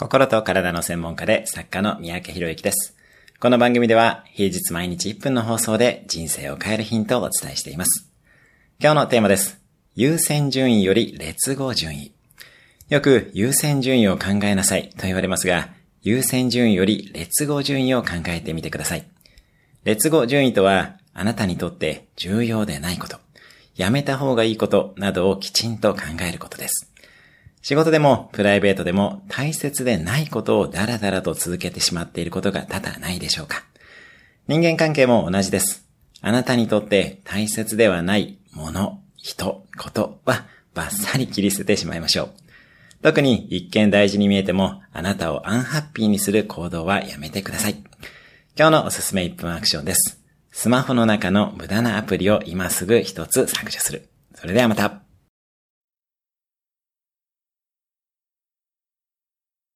心と体の専門家で作家の三宅博之です。この番組では平日毎日1分の放送で人生を変えるヒントをお伝えしています。今日のテーマです。優先順位より劣後順位。よく優先順位を考えなさいと言われますが、優先順位より劣後順位を考えてみてください。劣後順位とは、あなたにとって重要でないこと、やめた方がいいことなどをきちんと考えることです。仕事でもプライベートでも大切でないことをダラダラと続けてしまっていることが多々ないでしょうか。人間関係も同じです。あなたにとって大切ではないもの、人、ことはバッサリ切り捨ててしまいましょう。特に一見大事に見えてもあなたをアンハッピーにする行動はやめてください。今日のおすすめ1分アクションです。スマホの中の無駄なアプリを今すぐ一つ削除する。それではまた。